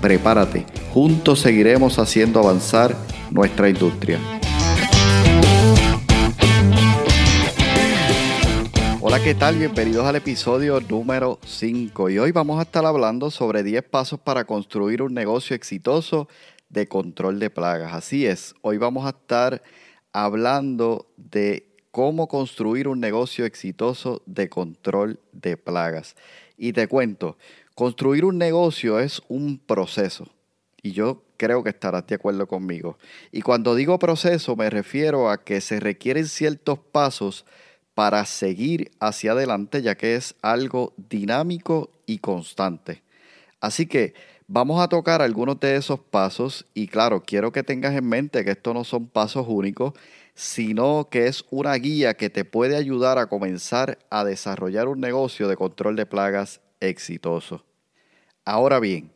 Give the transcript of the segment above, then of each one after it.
Prepárate, juntos seguiremos haciendo avanzar nuestra industria. Hola, ¿qué tal? Bienvenidos al episodio número 5 y hoy vamos a estar hablando sobre 10 pasos para construir un negocio exitoso de control de plagas. Así es, hoy vamos a estar hablando de cómo construir un negocio exitoso de control de plagas. Y te cuento, construir un negocio es un proceso. Y yo creo que estarás de acuerdo conmigo. Y cuando digo proceso me refiero a que se requieren ciertos pasos para seguir hacia adelante, ya que es algo dinámico y constante. Así que Vamos a tocar algunos de esos pasos y claro, quiero que tengas en mente que estos no son pasos únicos, sino que es una guía que te puede ayudar a comenzar a desarrollar un negocio de control de plagas exitoso. Ahora bien,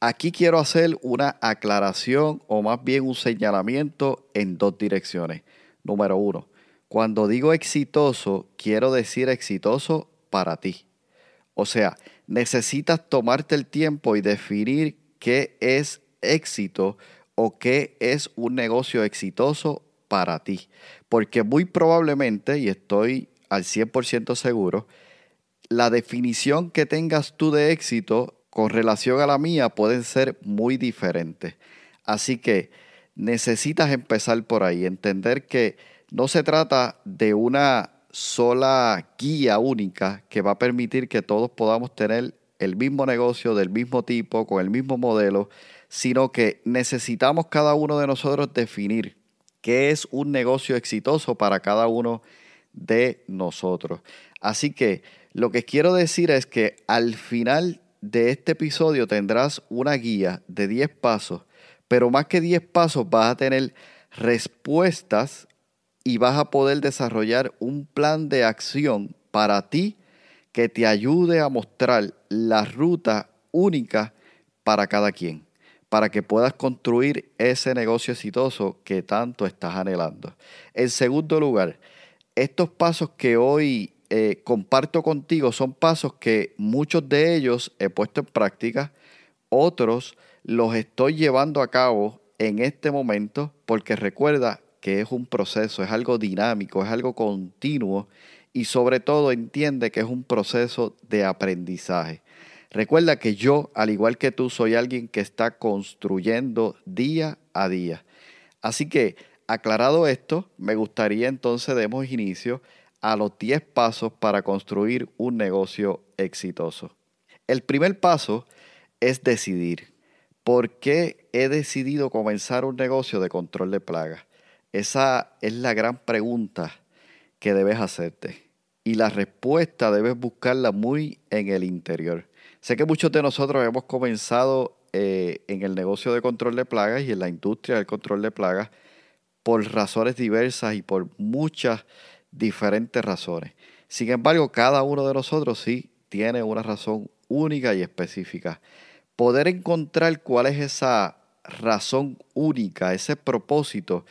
aquí quiero hacer una aclaración o más bien un señalamiento en dos direcciones. Número uno, cuando digo exitoso, quiero decir exitoso para ti. O sea, necesitas tomarte el tiempo y definir qué es éxito o qué es un negocio exitoso para ti. Porque muy probablemente, y estoy al 100% seguro, la definición que tengas tú de éxito con relación a la mía pueden ser muy diferentes. Así que necesitas empezar por ahí, entender que no se trata de una sola guía única que va a permitir que todos podamos tener el mismo negocio del mismo tipo, con el mismo modelo, sino que necesitamos cada uno de nosotros definir qué es un negocio exitoso para cada uno nosotros. Así que lo que quiero decir es que al final de este episodio tendrás una guía de 10 pasos, pero más que 10 pasos vas a tener respuestas y vas a poder desarrollar un plan de acción para ti que te ayude a mostrar la ruta única para cada quien, para que puedas construir ese negocio exitoso que tanto estás anhelando. En segundo lugar, estos pasos que hoy eh, comparto contigo son pasos que muchos de ellos he puesto en práctica, otros los estoy llevando a cabo en este momento porque recuerda que es un proceso, es algo dinámico, es algo continuo y sobre todo entiende que es un proceso de aprendizaje. Recuerda que yo, al igual que tú, soy alguien que está construyendo día a día. Así que, aclarado esto, me gustaría entonces demos inicio a los 10 pasos para construir un negocio exitoso. El primer paso es decidir. ¿Por qué he decidido comenzar un negocio de control de plagas? Esa es la gran pregunta que debes hacerte. Y la respuesta debes buscarla muy en el interior. Sé que muchos de nosotros hemos comenzado eh, en el negocio de control de plagas y en la industria del control de plagas por razones diversas y por muchas diferentes razones. Sin embargo, cada uno de nosotros sí tiene una razón única y específica. Poder encontrar cuál es esa razón única, ese propósito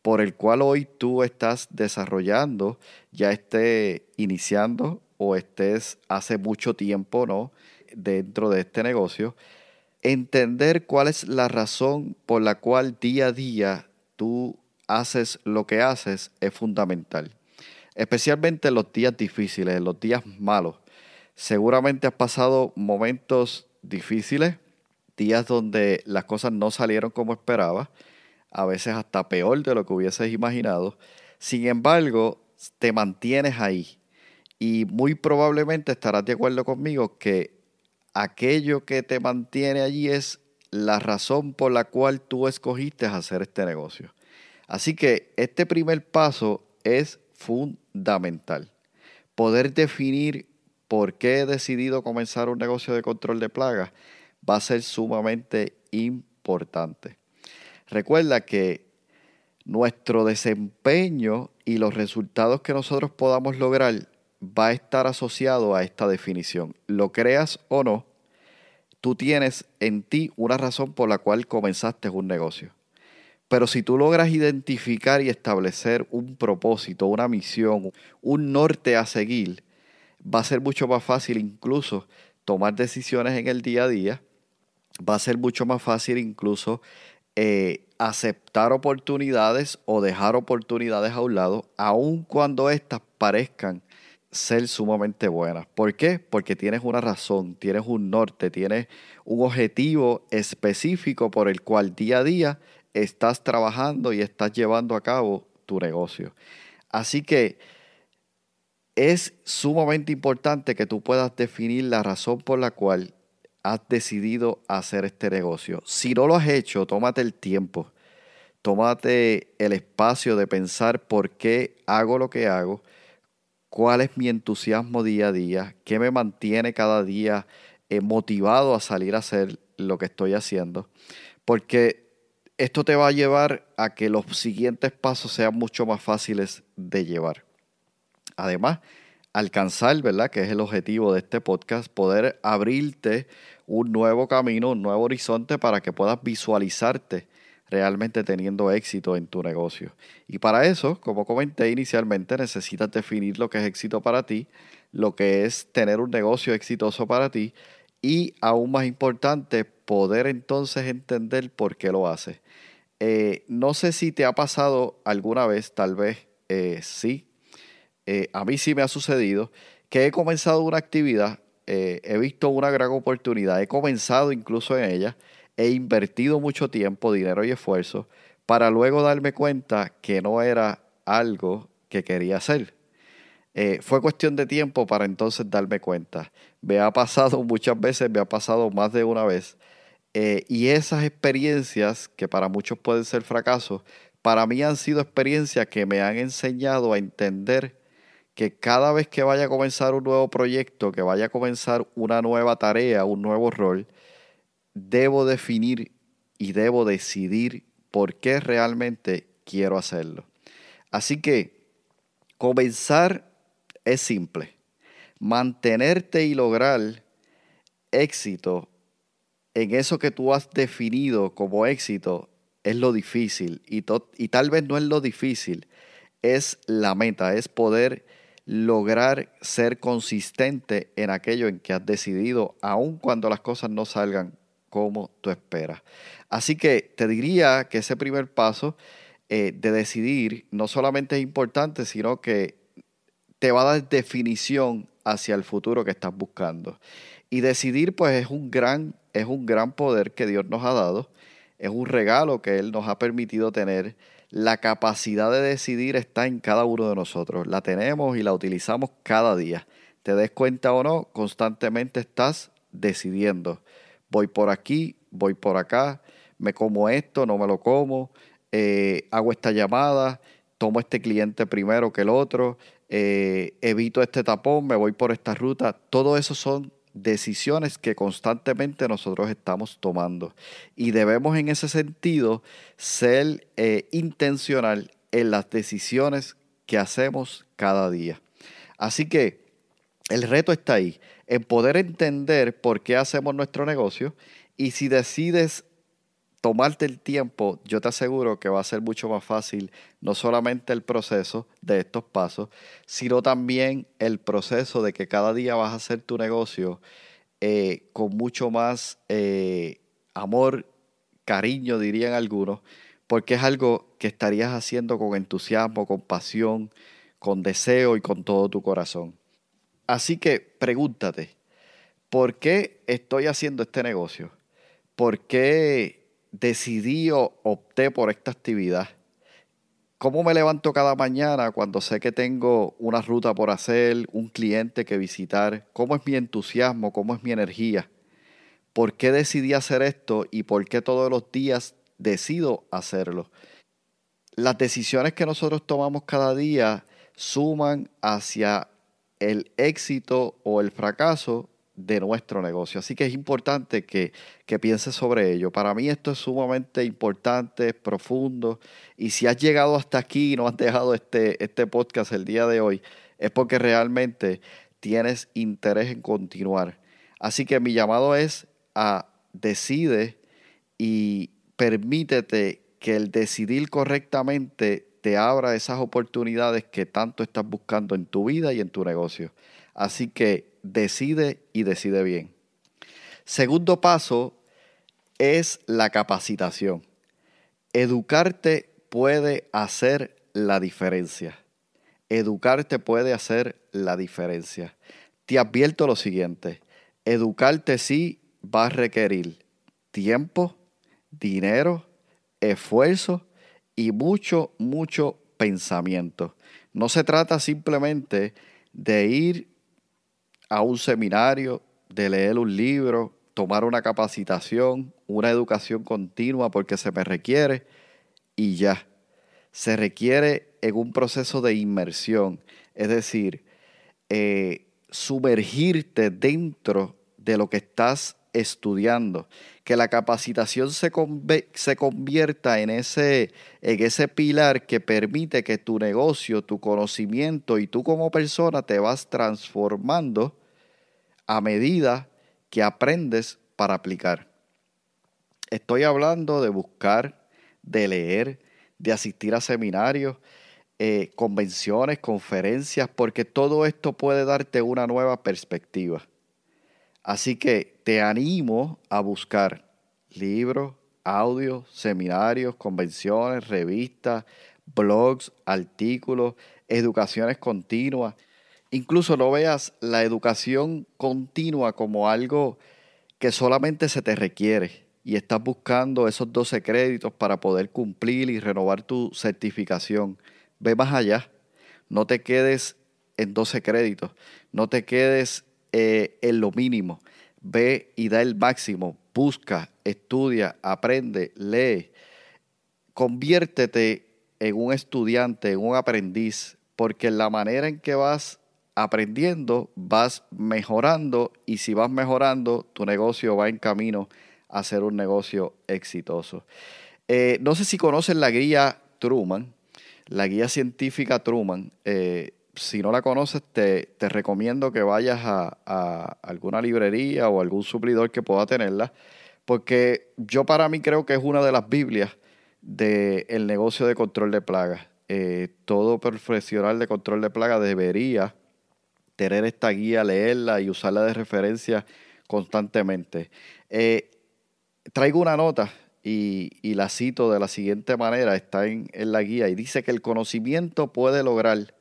por el cual hoy tú estás desarrollando, ya esté iniciando o estés hace mucho tiempo, ¿no? Dentro de este negocio, entender cuál es la razón por la cual día a día tú haces lo que haces es fundamental. Especialmente en los días difíciles, en los días malos. Seguramente has pasado momentos difíciles, días donde las cosas no salieron como esperabas a veces hasta peor de lo que hubieses imaginado. Sin embargo, te mantienes ahí y muy probablemente estarás de acuerdo conmigo que aquello que te mantiene allí es la razón por la cual tú escogiste hacer este negocio. Así que este primer paso es fundamental. Poder definir por qué he decidido comenzar un negocio de control de plagas va a ser sumamente importante. Recuerda que nuestro desempeño y los resultados que nosotros podamos lograr va a estar asociado a esta definición. Lo creas o no, tú tienes en ti una razón por la cual comenzaste un negocio. Pero si tú logras identificar y establecer un propósito, una misión, un norte a seguir, va a ser mucho más fácil incluso tomar decisiones en el día a día, va a ser mucho más fácil incluso eh, aceptar oportunidades o dejar oportunidades a un lado, aun cuando éstas parezcan ser sumamente buenas. ¿Por qué? Porque tienes una razón, tienes un norte, tienes un objetivo específico por el cual día a día estás trabajando y estás llevando a cabo tu negocio. Así que es sumamente importante que tú puedas definir la razón por la cual has decidido hacer este negocio. Si no lo has hecho, tómate el tiempo, tómate el espacio de pensar por qué hago lo que hago, cuál es mi entusiasmo día a día, qué me mantiene cada día eh, motivado a salir a hacer lo que estoy haciendo. Porque esto te va a llevar a que los siguientes pasos sean mucho más fáciles de llevar. Además, alcanzar, ¿verdad? Que es el objetivo de este podcast, poder abrirte un nuevo camino, un nuevo horizonte para que puedas visualizarte realmente teniendo éxito en tu negocio. Y para eso, como comenté inicialmente, necesitas definir lo que es éxito para ti, lo que es tener un negocio exitoso para ti y, aún más importante, poder entonces entender por qué lo haces. Eh, no sé si te ha pasado alguna vez, tal vez eh, sí, eh, a mí sí me ha sucedido, que he comenzado una actividad, he visto una gran oportunidad, he comenzado incluso en ella, he invertido mucho tiempo, dinero y esfuerzo para luego darme cuenta que no era algo que quería hacer. Eh, fue cuestión de tiempo para entonces darme cuenta. Me ha pasado muchas veces, me ha pasado más de una vez. Eh, y esas experiencias, que para muchos pueden ser fracasos, para mí han sido experiencias que me han enseñado a entender que cada vez que vaya a comenzar un nuevo proyecto, que vaya a comenzar una nueva tarea, un nuevo rol, debo definir y debo decidir por qué realmente quiero hacerlo. Así que comenzar es simple. Mantenerte y lograr éxito en eso que tú has definido como éxito es lo difícil y, y tal vez no es lo difícil, es la meta, es poder lograr ser consistente en aquello en que has decidido, aun cuando las cosas no salgan como tú esperas. Así que te diría que ese primer paso eh, de decidir no solamente es importante, sino que te va a dar definición hacia el futuro que estás buscando. Y decidir pues es un gran, es un gran poder que Dios nos ha dado, es un regalo que Él nos ha permitido tener. La capacidad de decidir está en cada uno de nosotros, la tenemos y la utilizamos cada día. Te des cuenta o no, constantemente estás decidiendo voy por aquí, voy por acá, me como esto, no me lo como, eh, hago esta llamada, tomo este cliente primero que el otro, eh, evito este tapón, me voy por esta ruta. Todo eso son decisiones que constantemente nosotros estamos tomando. Y debemos en ese sentido ser eh, intencional en las decisiones que hacemos cada día. Así que el reto está ahí en poder entender por qué hacemos nuestro negocio y si decides tomarte el tiempo, yo te aseguro que va a ser mucho más fácil no solamente el proceso de estos pasos, sino también el proceso de que cada día vas a hacer tu negocio eh, con mucho más eh, amor, cariño, dirían algunos, porque es algo que estarías haciendo con entusiasmo, con pasión, con deseo y con todo tu corazón. Así que pregúntate, ¿por qué estoy haciendo este negocio? ¿Por qué decidí o opté por esta actividad? ¿Cómo me levanto cada mañana cuando sé que tengo una ruta por hacer, un cliente que visitar? ¿Cómo es mi entusiasmo? ¿Cómo es mi energía? ¿Por qué decidí hacer esto y por qué todos los días decido hacerlo? Las decisiones que nosotros tomamos cada día suman hacia el éxito o el fracaso de nuestro negocio. Así que es importante que, que pienses sobre ello. Para mí esto es sumamente importante, profundo. Y si has llegado hasta aquí y no has dejado este, este podcast el día de hoy, es porque realmente tienes interés en continuar. Así que mi llamado es a decide y permítete que el decidir correctamente te abra esas oportunidades que tanto estás buscando en tu vida y en tu negocio. Así que decide y decide bien. Segundo paso es la capacitación. Educarte puede hacer la diferencia. Educarte puede hacer la diferencia. Te advierto lo siguiente, educarte sí va a requerir tiempo, dinero, esfuerzo y mucho, mucho pensamiento. No se trata simplemente de ir a un seminario, de leer un libro, tomar una capacitación, una educación continua porque se me requiere y ya. Se requiere en un proceso de inmersión, es decir, eh, sumergirte dentro de lo que estás estudiando, que la capacitación se, se convierta en ese, en ese pilar que permite que tu negocio, tu conocimiento y tú como persona te vas transformando a medida que aprendes para aplicar. Estoy hablando de buscar, de leer, de asistir a seminarios, eh, convenciones, conferencias, porque todo esto puede darte una nueva perspectiva. Así que te animo a buscar libros, audios, seminarios, convenciones, revistas, blogs, artículos, educaciones continuas. Incluso no veas la educación continua como algo que solamente se te requiere y estás buscando esos 12 créditos para poder cumplir y renovar tu certificación. Ve más allá. No te quedes en 12 créditos. No te quedes eh, en lo mínimo. Ve y da el máximo. Busca, estudia, aprende, lee. Conviértete en un estudiante, en un aprendiz, porque la manera en que vas aprendiendo, vas mejorando y si vas mejorando, tu negocio va en camino a ser un negocio exitoso. Eh, no sé si conocen la guía Truman, la guía científica Truman. Eh, si no la conoces, te, recomiendo que vayas a, alguna librería o algún suplidor que pueda tenerla, porque yo para mí creo que es una de las Biblias del negocio de control de plagas. Eh, todo profesional de control de plagas debería tener esta guía, leerla y usarla de referencia constantemente. Eh, traigo una nota y, la cito de la siguiente manera, está en, en la guía y dice que el conocimiento puede lograr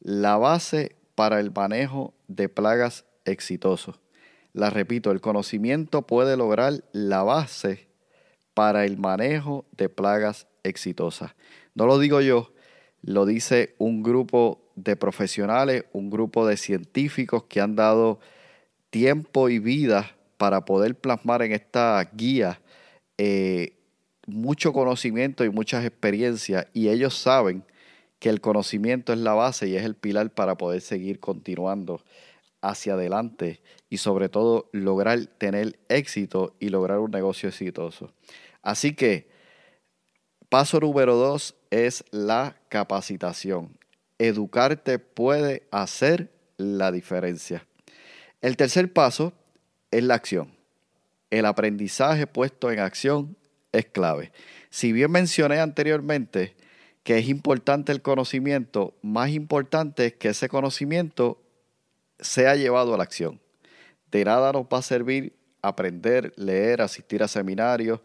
la base para el manejo de plagas exitosos. La repito, el conocimiento puede lograr la base para el manejo de plagas exitosas. No lo digo yo, lo dice un grupo de profesionales, un grupo de científicos que han dado tiempo y vida para poder plasmar en esta guía eh, mucho conocimiento y muchas experiencias y ellos saben que el conocimiento es la base y es el pilar para poder seguir continuando hacia adelante y sobre todo lograr tener éxito y lograr un negocio exitoso. Así que paso número dos es la capacitación. Educarte puede hacer la diferencia. El tercer paso es la acción. El aprendizaje puesto en acción es clave. Si bien mencioné anteriormente que es importante el conocimiento, más importante es que ese conocimiento sea llevado a la acción. De nada nos va a servir aprender, leer, asistir a seminarios,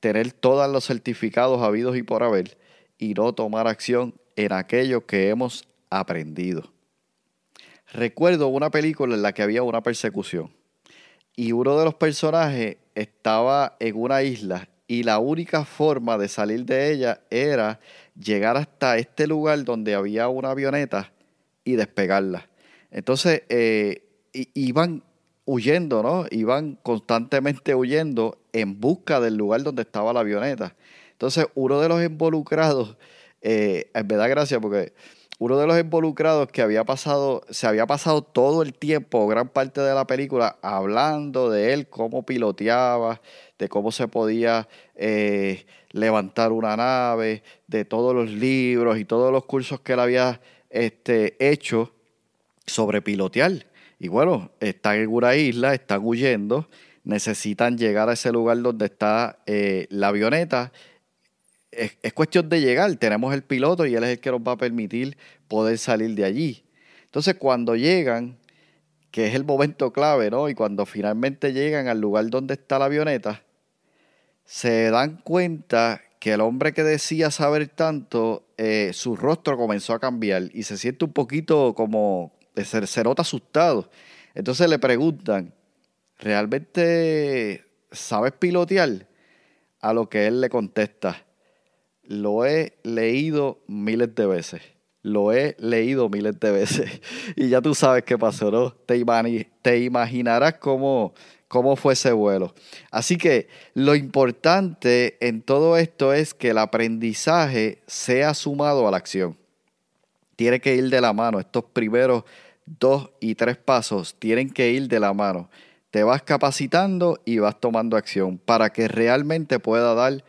tener todos los certificados habidos y por haber y no tomar acción en aquello que hemos aprendido. Recuerdo una película en la que había una persecución y uno de los personajes estaba en una isla y la única forma de salir de ella era llegar hasta este lugar donde había una avioneta y despegarla. Entonces eh, iban huyendo, ¿no? Iban constantemente huyendo en busca del lugar donde estaba la avioneta. Entonces uno de los involucrados, eh, me da gracia porque uno de los involucrados que había pasado, se había pasado todo el tiempo, gran parte de la película, hablando de él, cómo piloteaba, de cómo se podía eh, levantar una nave, de todos los libros y todos los cursos que él había este, hecho sobre pilotear. Y bueno, están en una isla, están huyendo, necesitan llegar a ese lugar donde está eh, la avioneta es, cuestión de llegar. Tenemos el piloto y él es el que nos va a permitir poder salir de allí. Entonces, cuando llegan, que es el momento clave, ¿no? Y cuando finalmente llegan al lugar donde está la avioneta, se dan cuenta que el hombre que decía saber tanto, eh, su rostro comenzó a cambiar y se siente un poquito como, se, se nota asustado. Entonces le preguntan, ¿realmente sabes pilotear? A lo que él le contesta, lo he leído miles de veces. Lo he leído miles de veces. Y ya tú sabes qué pasó, ¿no? Te, te imaginarás cómo, cómo fue ese vuelo. Así que lo importante en todo esto es que el aprendizaje sea sumado a la acción. Tiene que ir de la mano. Estos primeros dos y tres pasos tienen que ir de la mano. Te vas capacitando y vas tomando acción para que realmente pueda dar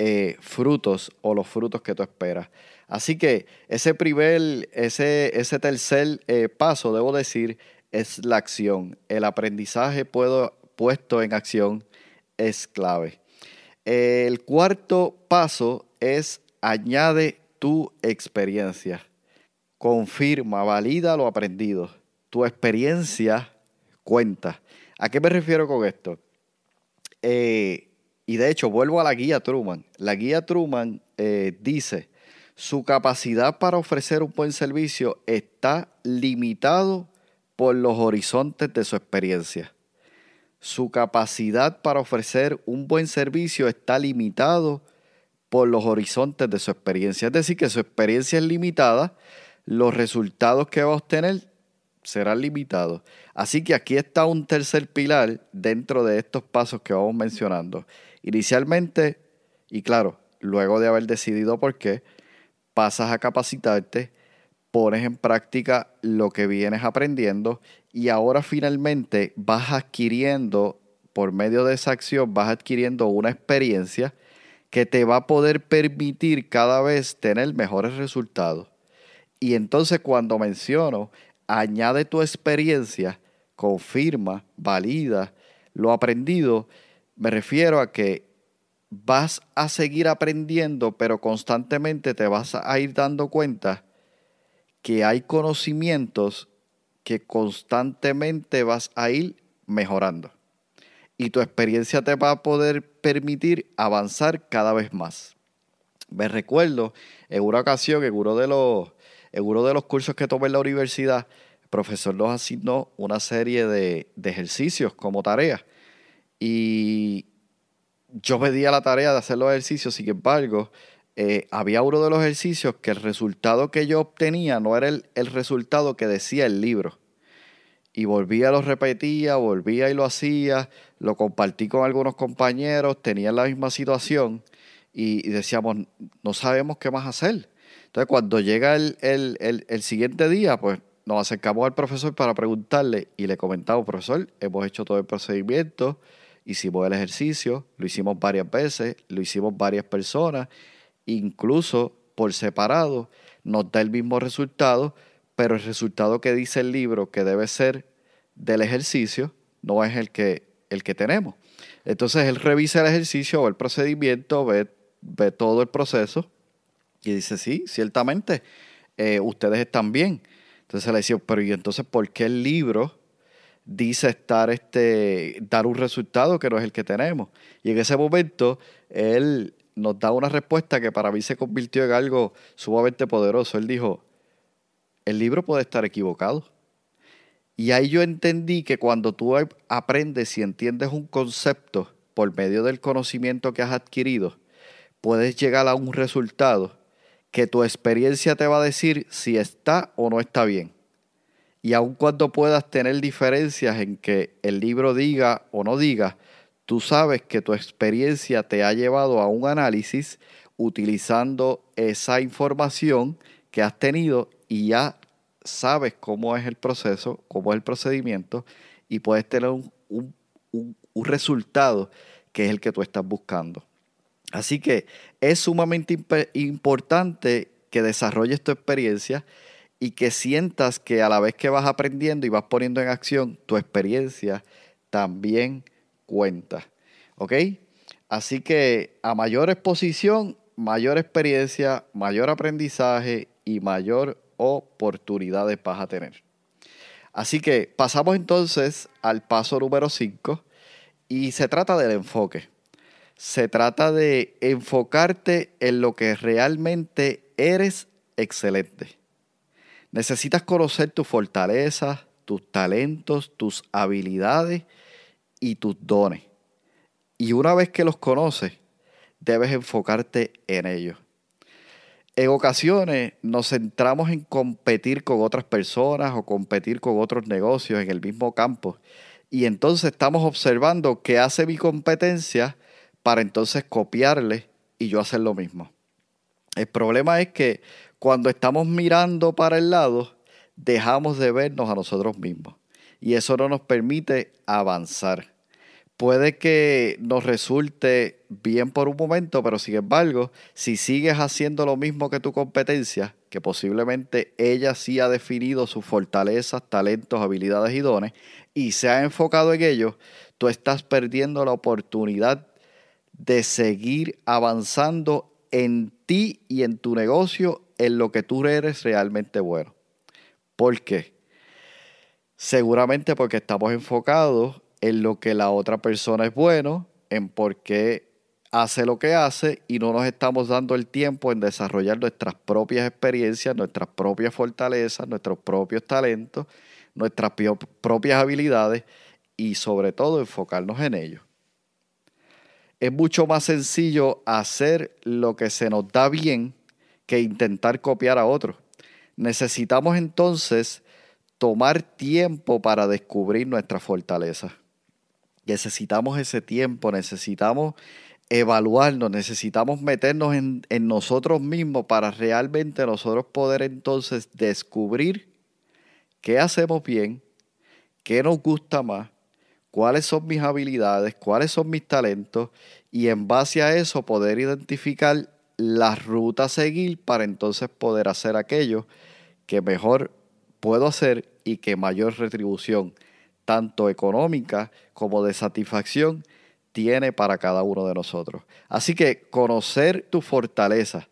eh, frutos o los frutos que tú esperas. Así que ese primer, ese, ese tercer eh, paso, debo decir, es la acción. El aprendizaje puesto en acción es clave. El cuarto paso es añade tu experiencia. Confirma, valida lo aprendido. Tu experiencia cuenta. ¿A qué me refiero con esto? Eh, y de hecho, vuelvo a la guía Truman. La guía Truman eh, dice, su capacidad para ofrecer un buen servicio está limitado por los horizontes de su experiencia. Su capacidad para ofrecer un buen servicio está limitado por los horizontes de su experiencia. Es decir, que su experiencia es limitada, los resultados que va a obtener serán limitados. Así que aquí está un tercer pilar dentro de estos pasos que vamos mencionando. Inicialmente, y claro, luego de haber decidido por qué, pasas a capacitarte, pones en práctica lo que vienes aprendiendo y ahora finalmente vas adquiriendo, por medio de esa acción, vas adquiriendo una experiencia que te va a poder permitir cada vez tener mejores resultados. Y entonces cuando menciono, añade tu experiencia, confirma, valida lo aprendido, me refiero a que vas a seguir aprendiendo, pero constantemente te vas a ir dando cuenta que hay conocimientos que constantemente vas a ir mejorando. Y tu experiencia te va a poder permitir avanzar cada vez más. Me recuerdo en una ocasión, en uno de los, en uno de los cursos que tomé en la universidad, el profesor nos asignó una serie de, de ejercicios como tarea. Y yo me di a la tarea de hacer los ejercicios, sin embargo, eh, había uno de los ejercicios que el resultado que yo obtenía no era el, resultado que decía el libro. Y volvía, lo repetía, volvía y lo hacía, lo compartí con algunos compañeros, tenían la misma situación y, decíamos, no sabemos qué más hacer. Entonces, cuando llega el, el siguiente día, pues nos acercamos al profesor para preguntarle y le comentamos, profesor, hemos hecho todo el procedimiento, hicimos el ejercicio, lo hicimos varias veces, lo hicimos varias personas, incluso por separado, nos da el mismo resultado, pero el resultado que dice el libro que debe ser del ejercicio no es el que, el que tenemos. Entonces él revisa el ejercicio o el procedimiento, ve, ve todo el proceso y dice, sí, ciertamente, eh, ustedes están bien. Entonces le decía, pero ¿y entonces por qué el libro dice estar este, dar un resultado que no es el que tenemos. Y en ese momento él nos da una respuesta que para mí se convirtió en algo sumamente poderoso. Él dijo, el libro puede estar equivocado. Y ahí yo entendí que cuando tú aprendes y entiendes un concepto por medio del conocimiento que has adquirido, puedes llegar a un resultado que tu experiencia te va a decir si está o no está bien. Y aun cuando puedas tener diferencias en que el libro diga o no diga, tú sabes que tu experiencia te ha llevado a un análisis utilizando esa información que has tenido y ya sabes cómo es el proceso, cómo es el procedimiento y puedes tener un, un resultado que es el que tú estás buscando. Así que es sumamente importante que desarrolles tu experiencia y que sientas que a la vez que vas aprendiendo y vas poniendo en acción tu experiencia, también cuenta. ¿Ok? Así que a mayor exposición, mayor experiencia, mayor aprendizaje y mayor oportunidades vas a tener. Así que pasamos entonces al paso número 5 y se trata del enfoque. Se trata de enfocarte en lo que realmente eres excelente. Necesitas conocer tus fortalezas, tus talentos, tus habilidades y tus dones. Y una vez que los conoces, debes enfocarte en ellos. En ocasiones nos centramos en competir con otras personas o competir con otros negocios en el mismo campo. Y entonces estamos observando qué hace mi competencia para entonces copiarle y yo hacer lo mismo. El problema es que cuando estamos mirando para el lado, dejamos de vernos a nosotros mismos. Y eso no nos permite avanzar. Puede que nos resulte bien por un momento, pero sin embargo, si sigues haciendo lo mismo que tu competencia, que posiblemente ella sí ha definido sus fortalezas, talentos, habilidades y dones, y se ha enfocado en ellos, tú estás perdiendo la oportunidad de seguir avanzando en ti y en tu negocio en lo que tú eres realmente bueno. ¿Por qué? Seguramente porque estamos enfocados en lo que la otra persona es bueno, en por qué hace lo que hace y no nos estamos dando el tiempo en desarrollar nuestras propias experiencias, nuestras propias fortalezas, nuestros propios talentos, nuestras propias habilidades y sobre todo enfocarnos en ellos. Es mucho más sencillo hacer lo que se nos da bien que intentar copiar a otros. Necesitamos entonces tomar tiempo para descubrir nuestras fortalezas. Necesitamos ese tiempo, necesitamos evaluarnos, necesitamos meternos en, en, nosotros mismos para realmente nosotros poder entonces descubrir qué hacemos bien, qué nos gusta más, cuáles son mis habilidades, cuáles son mis talentos y en base a eso poder identificar la ruta a seguir para entonces poder hacer aquello que mejor puedo hacer y que mayor retribución, tanto económica como de satisfacción, tiene para cada uno de nosotros. Así que conocer tus fortalezas,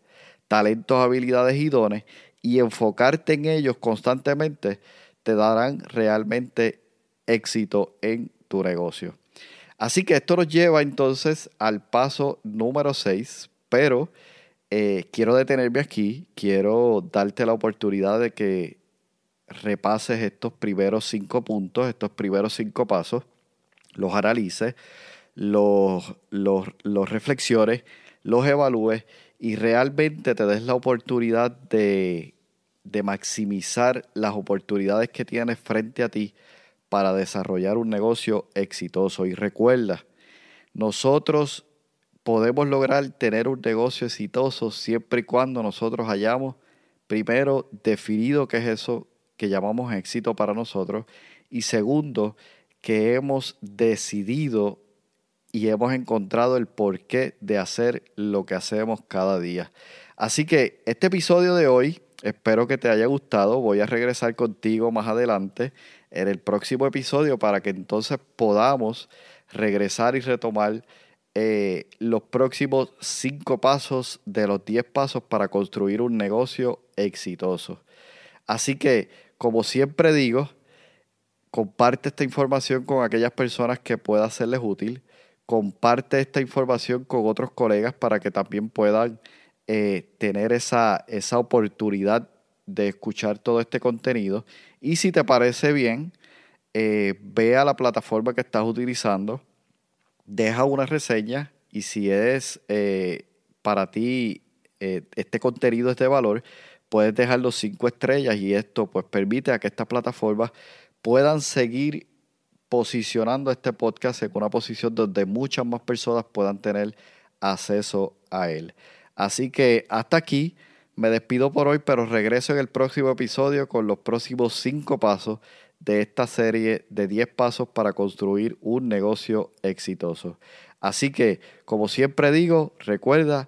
talentos, habilidades y dones y enfocarte en ellos constantemente te darán realmente éxito en tu negocio. Así que esto nos lleva entonces al paso número 6, pero eh, quiero detenerme aquí, quiero darte la oportunidad de que repases estos primeros cinco puntos, estos primeros cinco pasos, los analices, los, los, los reflexiones, los evalúes y realmente te des la oportunidad de, de maximizar las oportunidades que tienes frente a ti para desarrollar un negocio exitoso. Y recuerda, nosotros podemos lograr tener un negocio exitoso siempre y cuando nosotros hayamos primero definido qué es eso que llamamos éxito para nosotros y segundo que hemos decidido y hemos encontrado el porqué de hacer lo que hacemos cada día. Así que este episodio de hoy espero que te haya gustado. Voy a regresar contigo más adelante en el próximo episodio para que entonces podamos regresar y retomar eh, los próximos cinco pasos de los diez pasos para construir un negocio exitoso. Así que, como siempre digo, comparte esta información con aquellas personas que pueda serles útil. Comparte esta información con otros colegas para que también puedan eh, tener esa, esa oportunidad de escuchar todo este contenido. Y si te parece bien, eh, ve a la plataforma que estás utilizando deja una reseña y si es eh, para ti este contenido es de valor, puedes dejar los cinco estrellas y esto pues permite a que estas plataformas puedan seguir posicionando este podcast en una posición donde muchas más personas puedan tener acceso a él. Así que hasta aquí Me despido por hoy, pero regreso en el próximo episodio con los próximos 5 pasos de esta serie de 10 pasos para construir un negocio exitoso. Así que, como siempre digo, recuerda